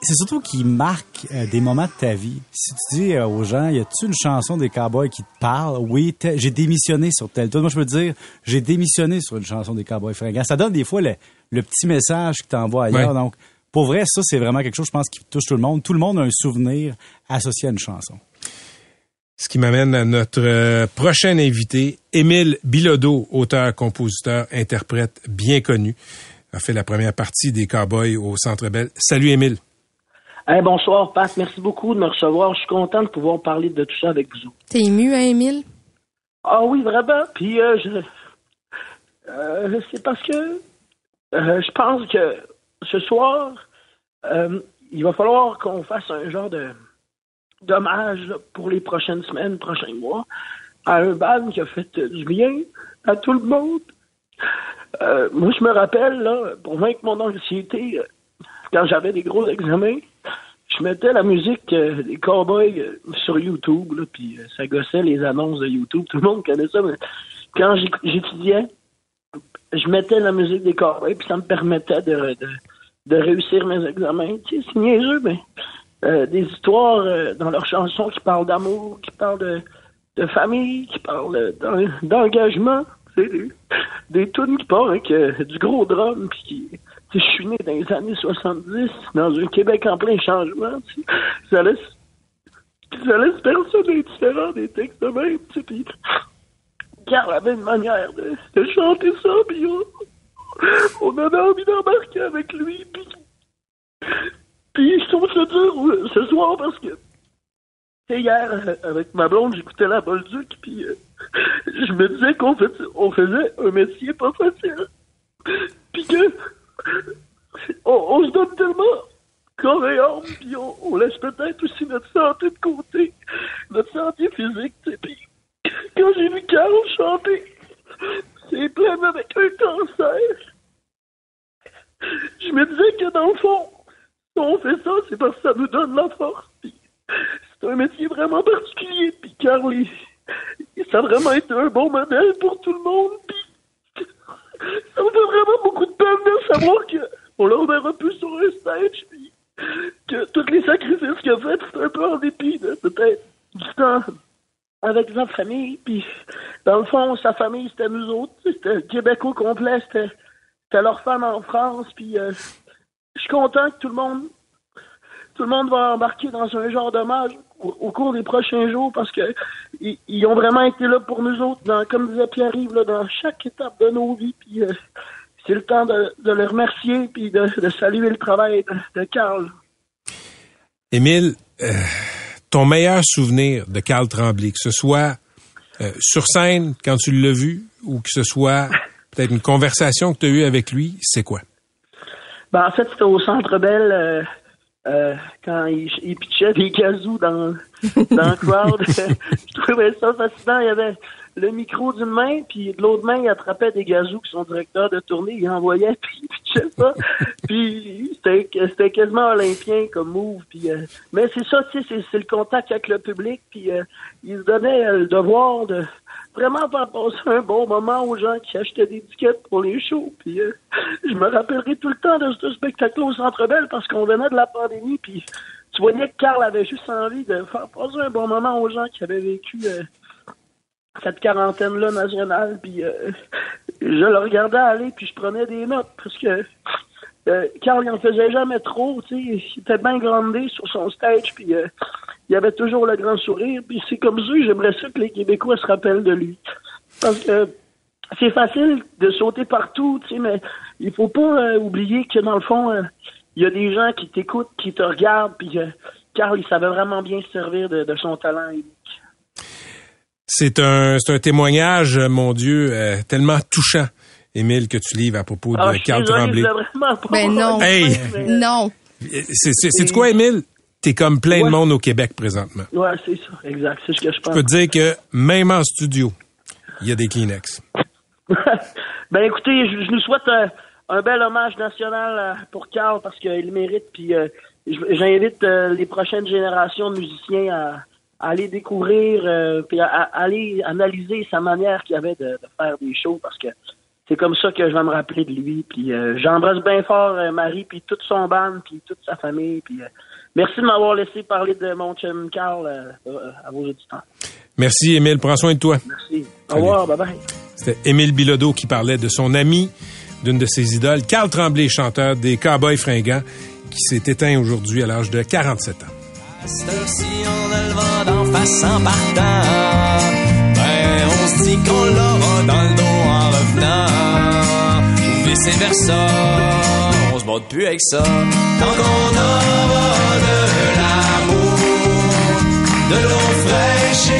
c'est surtout qu'ils marquent euh, des moments de ta vie. Si tu dis euh, aux gens, y a-tu une chanson des Cowboys qui te parle? Oui, j'ai démissionné sur tel Moi, je peux te dire, j'ai démissionné sur une chanson des Cowboys fringants. Ça donne des fois le, petit message que t'envoies ailleurs. Donc, pour vrai, ça, c'est vraiment quelque chose, je pense, qui touche tout le monde. Tout le monde a un souvenir associé à une chanson. Ce qui m'amène à notre euh, prochain invité, Émile Bilodeau, auteur, compositeur, interprète bien connu, a fait la première partie des Cowboys au Centre Bell. Salut Émile. bonsoir Pat, merci beaucoup de me recevoir. Je suis content de pouvoir parler de tout ça avec vous. T'es ému, hein, Émile? Ah oui, vraiment. Puis euh, je, euh, c'est parce que je pense que ce soir, euh, il va falloir qu'on fasse un genre de dommage pour les prochaines semaines, prochains mois, à un band qui a fait du bien à tout le monde. Euh, moi, je me rappelle, là, pour vaincre mon anxiété, euh, quand j'avais des gros examens, je mettais la musique des cowboys sur YouTube, puis ça gossait les annonces de YouTube. Tout le monde connaît ça, mais quand j'étudiais, je mettais la musique des cowboys, puis ça me permettait de, réussir mes examens. Tu sais, c'est niaiseux, mais euh, des histoires euh, dans leurs chansons qui parlent d'amour, qui parlent de, de famille, qui parlent d'engagement. Des, tunes qui parlent avec euh, du gros drum, puis qui, je suis né dans les années 70, dans un Québec en plein changement. Tu sais, ça laisse ça laisse personne indifférent des textes de même. Tu sais, puis Carl avait une manière de, de chanter ça, puis on, avait envie d'embarquer avec lui, puis, puis je trouve dur ce soir parce que hier, avec ma blonde, j'écoutais la Bolduc, puis euh, je me disais qu'on fait, on faisait un métier pas facile. Puis que on, se donne tellement corps et âme, puis on, laisse peut-être aussi notre santé de côté, notre santé physique, puis quand j'ai vu Carl chanter, c'est plein avec un cancer. Je me disais que dans le fond, si on fait ça, c'est parce que ça nous donne la force. C'est un métier vraiment particulier. Puis Carl, ça a vraiment été un bon modèle pour tout le monde. Puis ça me fait vraiment beaucoup de peine de savoir qu'on le reverra plus sur un stage. Puis que tous les sacrifices qu'il a fait, c'est un peu en dépit de peut-être du temps avec sa famille. Puis, dans le fond, sa famille, c'était nous autres. C'était Québec au complet. C'était, leur femme en France. Puis, euh, je suis content que tout le monde, tout le monde va embarquer dans un genre d'hommage au, cours des prochains jours parce que ils, ont vraiment été là pour nous autres, dans, comme disait Pierre-Yves, dans chaque étape de nos vies. Puis, euh, c'est le temps de, de les remercier puis de, de saluer le travail de, de Carl. Émile, euh, ton meilleur souvenir de Carl Tremblay, que ce soit euh, sur scène quand tu l'as vu ou que ce soit peut-être une conversation que tu as eue avec lui, c'est quoi? Ben, en fait, c'était au Centre Bell euh, euh, quand il, il pitchait des gazous dans, dans le crowd. je trouvais ça fascinant. Il y avait le micro d'une main, puis de l'autre main, il attrapait des gazous que son directeur de tournée, il envoyait, puis il pitchait ça. puis c'était quasiment olympien comme move. Puis, euh, mais c'est ça, tu sais, c'est- le contact avec le public, puis euh, il se donnait euh, le devoir de vraiment faire passer un bon moment aux gens qui achetaient des tickets pour les shows. Puis je me rappellerai tout le temps de ce spectacle au Centre Bell parce qu'on venait de la pandémie, puis tu voyais que Carl avait juste envie de faire passer un bon moment aux gens qui avaient vécu cette quarantaine-là nationale. Puis euh, je le regardais aller, puis je prenais des notes parce que euh, Carl, il en faisait jamais trop, tu sais. Il était bien grandé sur son stage, puis euh, il avait toujours le grand sourire. Puis c'est comme ça, j'aimerais ça que les Québécois se rappellent de lui. Parce que c'est facile de sauter partout, tu sais, mais il faut pas euh, oublier que dans le fond, euh, il y a des gens qui t'écoutent, qui te regardent, puis euh, Carl, il savait vraiment bien se servir de, de son talent. C'est un, c'est un témoignage, euh, mon Dieu, euh, tellement touchant, Émile, que tu livres à propos Ah, de je suis Carl Tremblay. je Ben non. Hey! Non. C'est, quoi, Émile? T'es comme plein de monde au Québec présentement. Ouais, c'est ça, exact, c'est ce que je Je pense. peux te dire que même en studio, il y a des Kleenex. ben écoutez, je, je nous souhaite un, un bel hommage national euh, pour Carl parce qu'il le mérite. Puis euh, je- j'invite euh, les prochaines générations de musiciens à, à aller découvrir, euh, puis à, à aller analyser sa manière qu'il avait de, de faire des shows parce que c'est comme ça que je vais me rappeler de lui. Puis euh, j'embrasse bien fort euh, Marie puis toute son band puis toute sa famille. Puis euh, merci de m'avoir laissé parler de mon chum Carl euh, à vos auditeurs. Merci, Émile. Prends soin de toi. Merci. Au revoir. Bye bye. C'était Émile Bilodeau qui parlait de son ami, d'une de ses idoles, Carl Tremblay, chanteur des Cowboys fringants, qui s'est éteint aujourd'hui à l'âge de 47 ans. Heure-ci, on a le vent d'en face en partant. Ben, on se dit qu'on l'aura dans le dos en revenant. Ou vice versa. On se bat plus avec ça. Tant qu'on aura de l'amour, de l'eau fraîche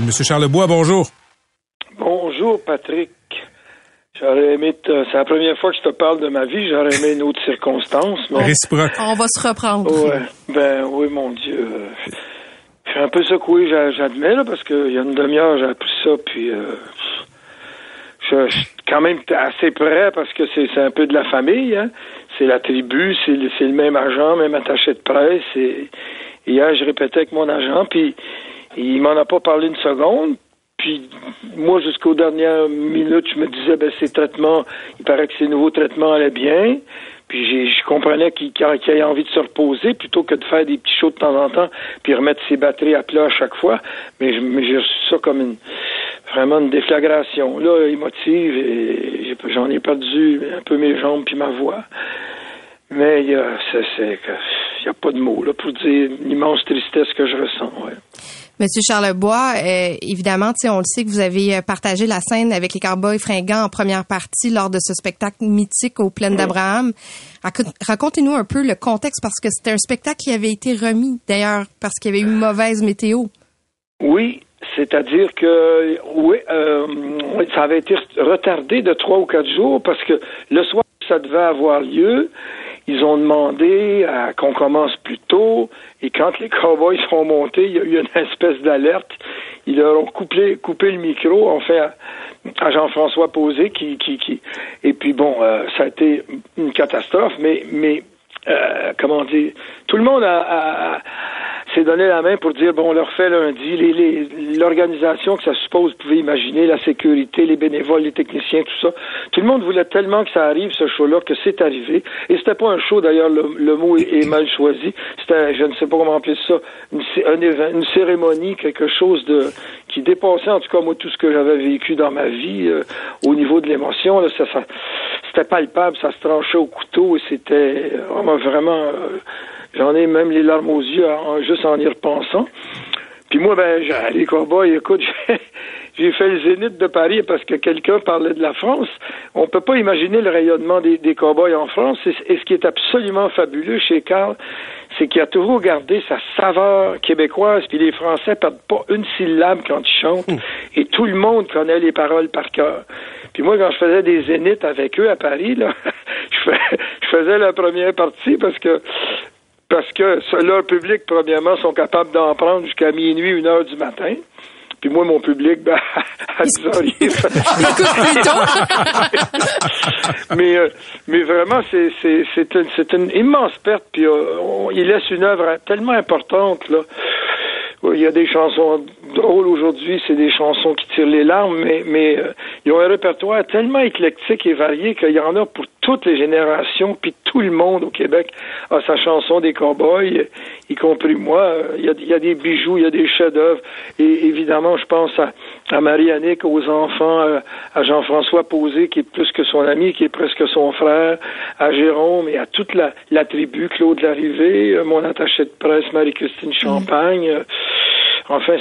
Monsieur Charlebois, bonjour. Bonjour, Patrick. J'aurais aimé, te- c'est la première fois que je te parle de ma vie, j'aurais aimé une autre circonstance. mais- Réciproque. On va se reprendre. Ouais, ben oui, mon Dieu. Je suis un peu secoué, j'a- j'admets, là, parce qu'il y a une demi-heure, j'ai appris ça, puis euh, je, suis quand même assez près parce que c'est un peu de la famille, hein. C'est la tribu, c'est le, c'est le même agent, même attaché de presse. Et hier, je répétais avec mon agent, puis il m'en a pas parlé une seconde. Puis moi, jusqu'aux dernières minutes, je me disais, ben ces traitements, il paraît que ces nouveaux traitements allaient bien. Puis je comprenais qu'il qu'il ait envie de se reposer plutôt que de faire des petits shows de temps en temps, puis remettre ses batteries à plat à chaque fois. Mais j'ai reçu ça comme une vraiment une déflagration. Là, émotive, et j'en ai perdu un peu mes jambes puis ma voix. Mais il y a, n'y a pas de mots là, pour dire l'immense tristesse que je ressens. Ouais. Monsieur Charlebois, euh, évidemment, on le sait que vous avez euh, partagé la scène avec les Cowboys fringants en première partie lors de ce spectacle mythique aux plaines d'Abraham. Racontez-nous un peu le contexte parce que c'était un spectacle qui avait été remis d'ailleurs parce qu'il y avait eu une mauvaise météo. Oui, c'est-à-dire que oui, euh, ça avait été retardé de trois ou quatre jours parce que le soir ça devait avoir lieu. Ils ont demandé qu'on commence plus tôt et quand les cowboys sont montés, il y a eu une espèce d'alerte. Ils leur ont coupé, coupé le micro, en fait, à Jean-François Posé, qui, qui, qui, et puis bon, euh, ça a été une catastrophe, mais, mais euh, comment dire, tout le monde a, s'est donné la main pour dire bon, on leur fait lundi. L'organisation que ça suppose, vous pouvez imaginer, la sécurité, les bénévoles, les techniciens, tout ça. Tout le monde voulait tellement que ça arrive, ce show-là, que c'est arrivé. Et c'était pas un show, d'ailleurs, le, mot est, mal choisi. C'était, je ne sais pas comment appeler ça, une, un une cérémonie, quelque chose de qui dépassait, en tout cas, moi, tout ce que j'avais vécu dans ma vie euh, au niveau de l'émotion. Là, ça, ça c'était palpable, ça se tranchait au couteau et c'était vraiment, vraiment euh, J'en ai même les larmes aux yeux juste en y repensant. Puis moi, ben, les cowboys, écoute, j'ai fait le zénith de Paris parce que quelqu'un parlait de la France. On peut pas imaginer le rayonnement des, des cowboys en France. Et, ce qui est absolument fabuleux chez Carl, c'est qu'il a toujours gardé sa saveur québécoise. Puis les Français perdent pas une syllabe quand ils chantent. Hmm. Et tout le monde connaît les paroles par cœur. Puis moi, quand je faisais des zéniths avec eux à Paris, là, je faisais la première partie parce que parce que leur public, premièrement, sont capables d'en prendre jusqu'à minuit, une heure du matin. Puis moi, mon public, ben, à 10 heures, il mais, euh, mais vraiment, c'est, c'est, c'est, une, c'est une immense perte. Puis euh, il laisse une œuvre tellement importante, là. Il y a des chansons drôles aujourd'hui, c'est des chansons qui tirent les larmes, mais, mais euh, ils ont un répertoire tellement éclectique et varié qu'il y en a pour toutes les générations, puis tout le monde au Québec a sa chanson des cowboys, y compris moi. Il y a, il y a des bijoux, il y a des chefs-d'œuvre. Et évidemment, je pense à, à Marie-Annick, aux enfants, euh, à Jean-François Posé, qui est plus que son ami, qui est presque son frère, à Jérôme et à toute la, la tribu, Claude Larrivée, euh, mon attaché de presse, Marie-Christine Champagne. Enfin,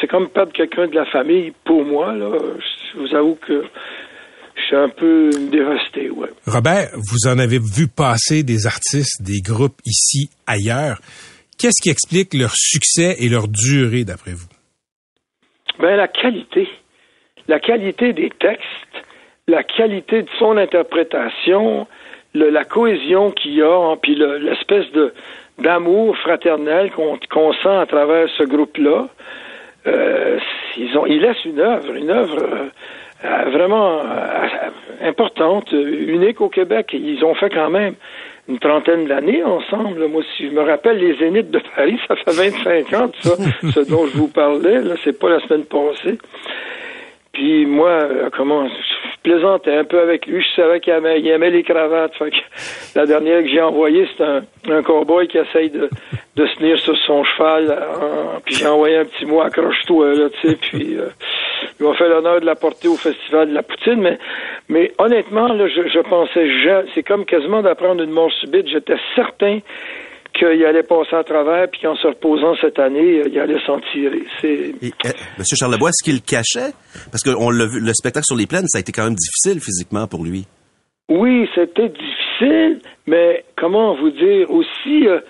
c'est comme perdre quelqu'un de la famille pour moi. Là. Je vous avoue que je suis un peu dévasté, ouais. Robert, vous en avez vu passer des artistes, des groupes ici, ailleurs. Qu'est-ce qui explique leur succès et leur durée, d'après vous? Ben, la qualité. La qualité des textes, la qualité de son interprétation, la cohésion qu'il y a, puis l'espèce de d'amour fraternel qu'on sent à travers ce groupe-là. Euh, ils ont, ils laissent une œuvre, une œuvre euh, euh, vraiment importante, unique au Québec. Ils ont fait quand même une trentaine d'années ensemble. Moi, si je me rappelle les Zéniths de Paris, ça fait 25 ans, ça, ce dont je vous parlais. Là, c'est pas la semaine passée. Puis moi, euh, comment, plaisantais un peu avec lui. Je savais qu'il aimait, aimait les cravates. Fait que la dernière que j'ai envoyée, c'est un, un cowboy qui essaye de, de se tenir sur son cheval. Euh, puis j'ai envoyé un petit mot accroche-toi là, tu sais. Puis euh, il m'a fait l'honneur de la porter au festival de la poutine. Mais, mais honnêtement, là, je, je pensais, c'est comme quasiment d'apprendre une mort subite. J'étais certain qu'il allait passer à travers, puis qu'en se reposant cette année, il allait s'en tirer. C'est... Monsieur Charlebois, est-ce qu'il cachait? Parce que on l'a vu, le spectacle sur les plaines, ça a été quand même difficile physiquement pour lui. Oui, c'était difficile, mais comment vous dire? Aussi, euh,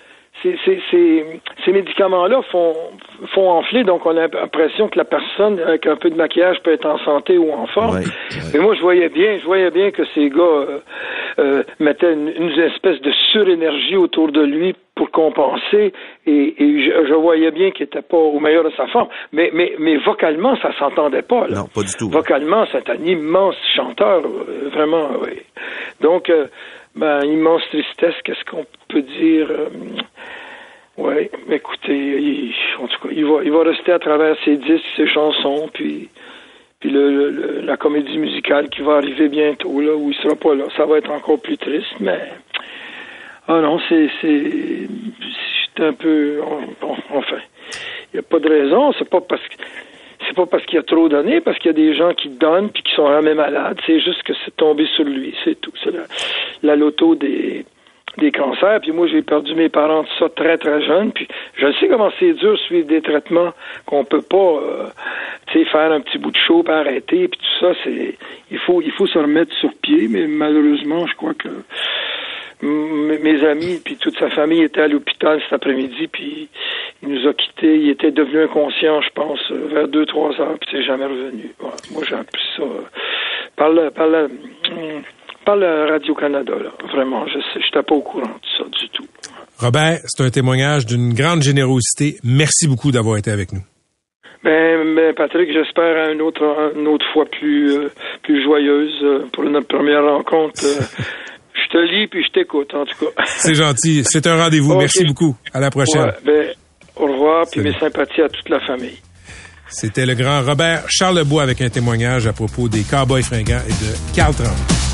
ces, médicaments-là font, font enfler, donc on a l'impression que la personne avec un peu de maquillage peut être en santé ou en forme. Mais moi, je voyais bien, je voyais bien que ces gars euh, euh, mettaient une, espèce de surénergie autour de lui pour compenser, et, je, voyais bien qu'il n'était pas au meilleur de sa forme. Mais, mais, mais vocalement, ça s'entendait pas. Non, pas du tout. Vocalement, c'est un immense chanteur, euh, vraiment. Oui. Donc, ben, immense tristesse, qu'est-ce qu'on peut dire? Oui, écoutez, il, en tout cas, il va, il va rester à travers ses disques, ses chansons, puis, puis le, la comédie musicale qui va arriver bientôt, là, où il sera pas là. Ça va être encore plus triste, mais. Ah non, c'est. C'est un peu. Bon, enfin. Il n'y a pas de raison. C'est pas parce que. C'est pas parce qu'il a trop donné, parce qu'il y a des gens qui donnent puis qui sont jamais malades. C'est juste que c'est tombé sur lui, c'est tout. C'est la, la loto des, des cancers. Puis moi, j'ai perdu mes parents, tout ça, très, très jeune. Puis je sais comment c'est dur suivre des traitements qu'on peut pas, euh, tu sais, faire un petit bout de chaud, puis arrêter, puis tout ça, c'est... Il faut, il faut se remettre sur pied, mais malheureusement, je crois que mes amis puis toute sa famille étaient à l'hôpital cet après-midi, puis il nous a quittés. Il était devenu inconscient, je pense, euh, vers deux, trois heures, puis c'est jamais revenu. Voilà. Moi, j'ai appris ça euh, par la, par hum, par la Radio-Canada, là. Vraiment, je sais, j'étais pas au courant de ça du tout. Robert, c'est un témoignage d'une grande générosité. Merci beaucoup d'avoir été avec nous. Ben, ben, Patrick, j'espère à une autre, une autre fois plus, euh, plus joyeuse euh, pour notre première rencontre. Euh, je te lis puis je t'écoute, en tout cas. C'est gentil. C'est un rendez-vous. Merci beaucoup. À la prochaine. Ouais, ben, au revoir, puis mes sympathies à toute la famille. C'était le grand Robert Charlebois avec un témoignage à propos des Cowboys fringants et de Carl Tremblay.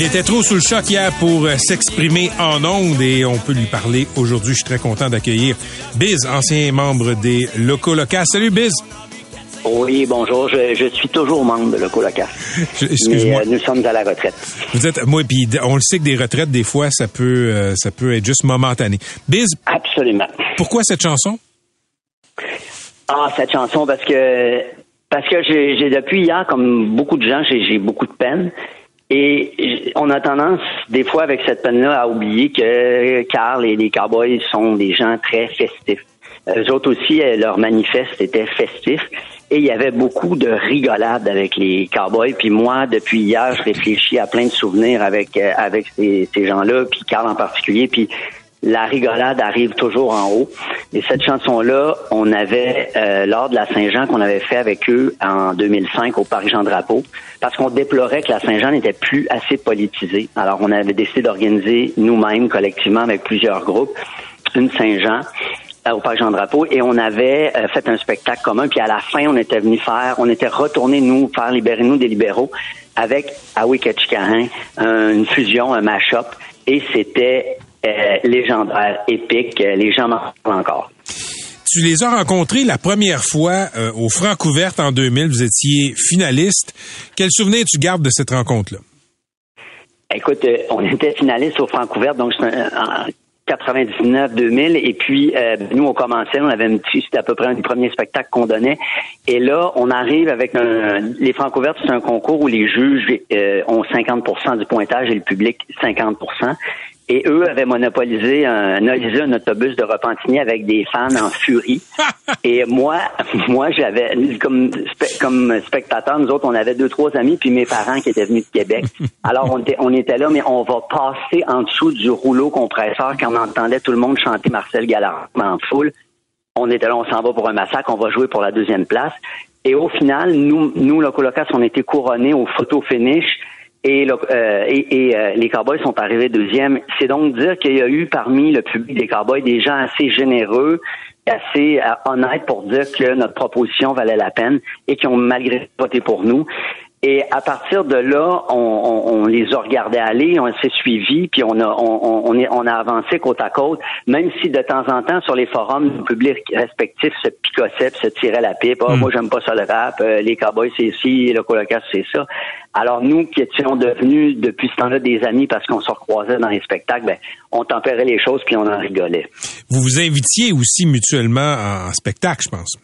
Il était trop sous le choc hier pour euh, s'exprimer en ondes et on peut lui parler aujourd'hui. Je suis très content d'accueillir Biz, ancien membre des Locaux Locas. Salut Biz! Oui, bonjour. Je, je suis toujours membre de Locoloca. Je- excuse-moi. Euh, nous sommes à la retraite. Vous êtes, moi, puis on le sait que des retraites, des fois, ça peut, euh, ça peut être juste momentané. Biz. Absolument. Pourquoi cette chanson? Ah, cette chanson, parce que parce que j'ai depuis hier, comme beaucoup de gens, j'ai beaucoup de peine. Et on a tendance, des fois, avec cette peine-là, à oublier que Carl et les Cowboys sont des gens très festifs. Eux autres aussi, euh, leur manifeste était festif. Et il y avait beaucoup de rigolade avec les Cowboys. Puis moi, depuis hier, je réfléchis à plein de souvenirs avec euh, avec ces, ces gens-là, puis Carl en particulier. Puis la rigolade arrive toujours en haut. Et cette chanson-là, on avait, euh, lors de la Saint-Jean qu'on avait fait avec eux en 2005 au Parc Jean-Drapeau, parce qu'on déplorait que la Saint-Jean n'était plus assez politisée. Alors, on avait décidé d'organiser nous-mêmes, collectivement, avec plusieurs groupes, une Saint-Jean euh, au Parc Jean-Drapeau et on avait euh, fait un spectacle commun. Puis à la fin, on était venu faire, on était retourné nous faire libérer nous des libéraux avec Awi Ketchikahan, une fusion, un mash-up, et c'était euh, légendaire, épique. Euh, Les gens m'en parlent encore. Tu les as rencontrés la première fois euh, au Francouverte en 2000. Vous étiez finaliste. Quel souvenir tu gardes de cette rencontre-là? Écoute, euh, on était finaliste au Francouverte, donc c'est un- en 99-2000, et puis euh, nous on commençait, on avait un petit, c'était à peu près un des premiers spectacles qu'on donnait, et là on arrive avec un, les Francouvertes, c'est un concours où les juges euh, ont 50% du pointage et le public 50%. Et eux avaient monopolisé un, un autobus de Repentigny avec des fans en furie. Et moi, moi, j'avais, comme, spe- comme spectateur, nous autres, on avait deux, trois amis, puis mes parents qui étaient venus de Québec. Alors, on était, on était là, mais on va passer en dessous du rouleau compresseur quand on entendait tout le monde chanter Marcel Gallard en foule. On était là, on s'en va pour un massacre, on va jouer pour la deuxième place. Et au final, nous, nous, le Colocas, on était couronnés au photo finish. Euh, et, euh, les Cowboys sont arrivés deuxième. C'est donc dire qu'il y a eu parmi le public des Cowboys des gens assez généreux, assez euh, honnêtes pour dire que notre proposition valait la peine et qui ont malgré voté pour nous. Et à partir de là, on, on- on les a regardés aller, on s'est suivis, puis on a, on, on- est- on a avancé côte à côte, même si de temps en temps, sur les forums, nos publics respectifs se picossaient, se tiraient la pipe. Ah, moi, j'aime pas ça le rap, euh, les cowboys, c'est ci, le colocasse, c'est ça. Alors, nous, qui étions devenus, depuis ce temps-là, des amis parce qu'on se recroisait dans les spectacles, ben, on tempérait les choses, puis on en rigolait. Vous vous invitiez aussi mutuellement en, en spectacle, je pense.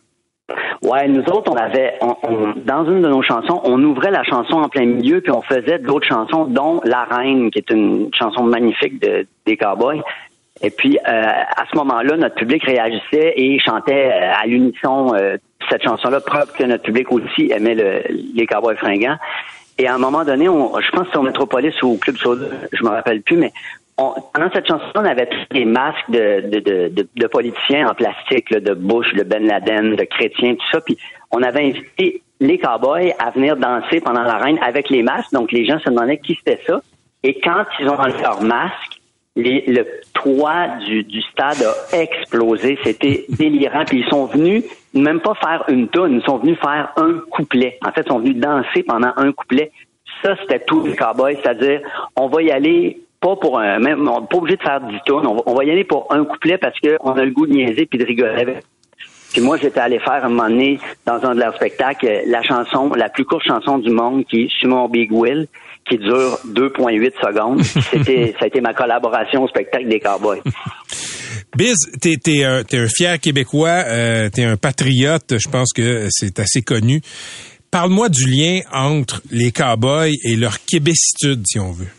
Ouais, nous autres, on avait, on, on- dans une de nos chansons, on ouvrait la chanson en plein milieu, puis on faisait d'autres chansons, dont La Reine, qui est une chanson magnifique de, des Cowboys. Et puis, euh, à ce moment-là, notre public réagissait et chantait euh, à l'unisson euh, cette chanson-là, preuve que notre public aussi aimait le- les Cowboys fringants. Et à un moment donné, on, je pense que c'est au Métropolis ou au Club Soda, je me rappelle plus, mais on, pendant cette chanson, on avait tous des masques de, de, de, politiciens en plastique, là, de Bush, de Ben Laden, de chrétiens, tout ça. Puis on avait invité les cowboys à venir danser pendant la reine avec les masques. Donc les gens se demandaient qui c'était ça. Et quand ils ont enlevé leur masque, les- le toit du, du stade a explosé. C'était délirant. Puis ils sont venus même pas faire une tonne, ils sont venus faire un couplet. En fait, ils sont venus danser pendant un couplet ça, c'était tout les cowboys, c'est-à-dire, on va y aller pas pour un, même, on n'est pas obligé de faire 10 tours, on va, on va y aller pour un couplet parce qu'on a le goût de niaiser puis de rigoler avec. Puis moi, j'étais allé faire un moment donné, dans un de leurs spectacles, la chanson, la plus courte chanson du monde, qui est Simon Big Will, qui dure 2,8 secondes. C'était, ça a été ma collaboration au spectacle des Cowboys. Biz, t'es, t'es, un, t'es un fier Québécois, euh, t'es un patriote, je pense que c'est assez connu. Parle-moi du lien entre les Cowboys et leur québécitude, si on veut.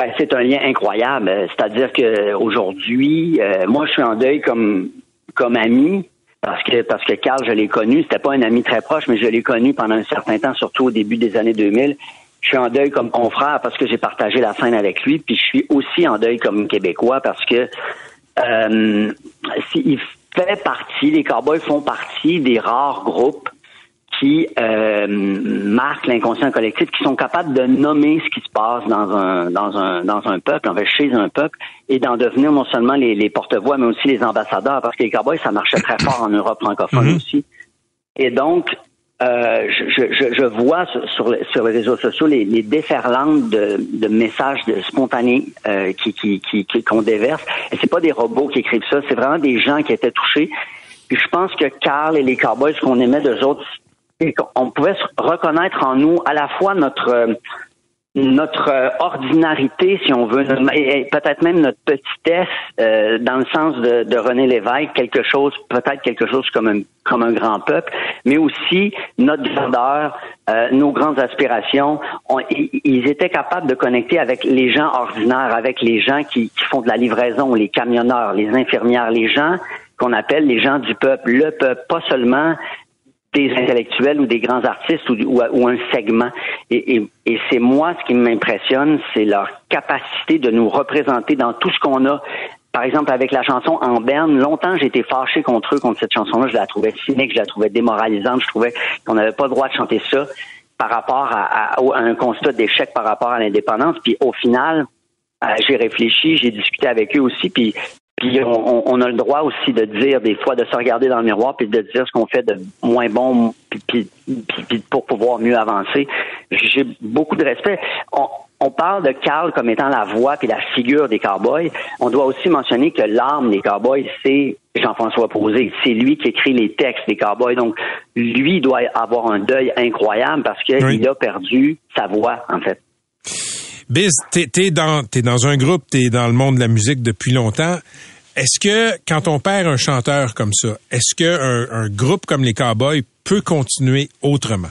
Ben, c'est un lien incroyable. C'est-à-dire que aujourd'hui, euh, moi, je suis en deuil comme comme ami parce que parce que Carl, je l'ai connu. C'était pas un ami très proche, mais je l'ai connu pendant un certain temps, surtout au début des années 2000. Je suis en deuil comme confrère parce que j'ai partagé la scène avec lui, puis je suis aussi en deuil comme Québécois parce que euh, il fait partie, les Cowboys font partie des rares groupes qui euh, marquent l'inconscient collectif, qui sont capables de nommer ce qui se passe dans un dans un dans un peuple, en fait chez un peuple, et d'en devenir non seulement les, les porte-voix, mais aussi les ambassadeurs, parce que les Cowboys, ça marchait très fort en Europe francophone aussi. Et donc, euh, je, je, je, vois sur, les, sur les réseaux sociaux les, les déferlantes de, de messages de spontanés euh, qui qui qui qu'on déverse. Et c'est pas des robots qui écrivent ça, c'est vraiment des gens qui étaient touchés. Puis je pense que Carl et les Cowboys, ce qu'on aimait d'eux autres, on pouvait reconnaître en nous à la fois notre euh, notre euh, ordinarité, si on veut, et peut-être même notre petitesse, euh, dans le sens de, de, René Lévesque, quelque chose, peut-être quelque chose comme un, comme un grand peuple, mais aussi notre grandeur, euh, nos grandes aspirations. ils étaient capables de connecter avec les gens ordinaires, avec les gens qui, qui font de la livraison, les camionneurs, les infirmières, les gens qu'on appelle les gens du peuple, le peuple, pas seulement des intellectuels ou des grands artistes ou, un segment. Et c'est moi ce qui m'impressionne, c'est leur capacité de nous représenter dans tout ce qu'on a. Par exemple, avec la chanson En Berne, longtemps j'ai été fâché contre eux, contre cette chanson-là. Je la trouvais cynique, je la trouvais démoralisante, je trouvais qu'on n'avait pas le droit de chanter ça par rapport à, à, un constat d'échec par rapport à l'indépendance. Puis au final, euh, j'ai réfléchi, j'ai discuté avec eux aussi, puis puis on, on, a le droit aussi de dire des fois, de se regarder dans le miroir, puis de dire ce qu'on fait de moins bon, puis, puis, pour pouvoir mieux avancer. J'ai beaucoup de respect. On, on parle de Carl comme étant la voix puis la figure des cowboys. On doit aussi mentionner que l'arme des cowboys, c'est Jean-François Posé. C'est lui qui écrit les textes des cowboys. Donc, lui doit avoir un deuil incroyable parce qu'il a perdu sa voix, en fait. Biz, t'es es dans, es dans un groupe, t'es dans le monde de la musique depuis longtemps. Est-ce que quand on perd un chanteur comme ça, est-ce qu'un un groupe comme les Cowboys peut continuer autrement?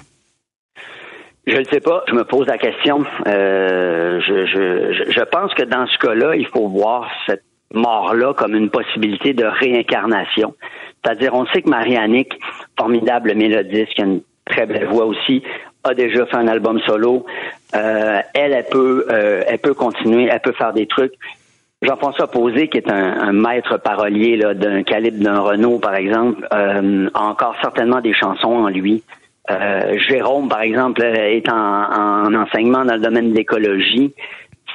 Je ne sais pas. Je me pose la question. Euh, je, je, je pense que dans ce cas-là, il faut voir cette mort-là comme une possibilité de réincarnation. C'est-à-dire, on sait que Marianique, formidable mélodiste, qui a une très belle voix aussi, a déjà fait un album solo. Euh, elle, elle peut, euh, elle peut continuer, elle peut faire des trucs. Jean-François Posé, qui est un, maître parolier d'un calibre d'un Renault, par exemple, euh, a encore certainement des chansons en lui. Jérôme, par exemple, est en, en, enseignement dans le domaine de l'écologie.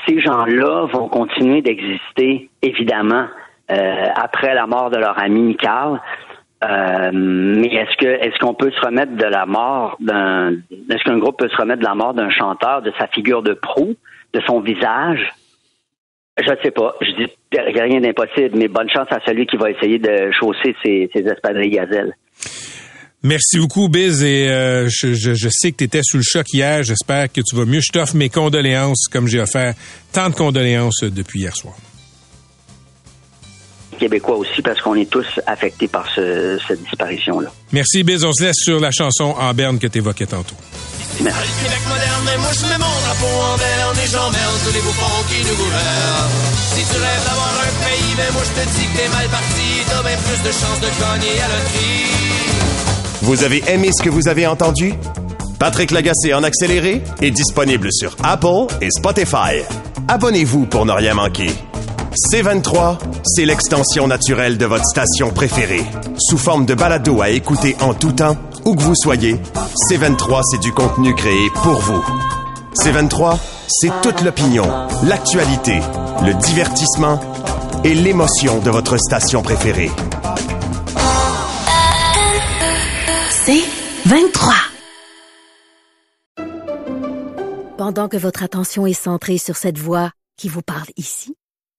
Ces gens-là vont continuer d'exister, évidemment, après la mort de leur ami Carl. Euh, mais est-ce que est-ce qu'on peut se remettre de la mort d'un est-ce qu'un groupe peut se remettre de la mort d'un chanteur, de sa figure de proue, de son visage? Je ne sais pas. Je dis rien d'impossible, mais bonne chance à celui qui va essayer de chausser ses, espadrilles gazelles. Merci beaucoup, Biz, et euh, je, je, sais que tu étais sous le choc hier. J'espère que tu vas mieux. Je t'offre mes condoléances, comme j'ai offert tant de condoléances depuis hier soir québécois aussi parce qu'on est tous affectés par ce, cette disparition-là. Merci, Biz. On se laisse sur la chanson En Berne que tu évoquais tantôt. Merci. Québec moderne, mais moi je mets mon drapeau en berne et j'emmerde tous les bouffons qui nous gouvernent. Si tu rêves d'avoir un pays, mais moi je te dis que t'es mal parti, t'as bien plus de chances de gagner à loterie. Vous avez aimé ce que vous avez entendu? Patrick Lagacé en accéléré est disponible sur Apple et Spotify. Abonnez-vous pour ne rien manquer. C23, c'est l'extension naturelle de votre station préférée. Sous forme de balado à écouter en tout temps, où que vous soyez, C23, c'est du contenu créé pour vous. C23, c'est toute l'opinion, l'actualité, le divertissement et l'émotion de votre station préférée. C23. pendant que votre attention est centrée sur cette voix qui vous parle ici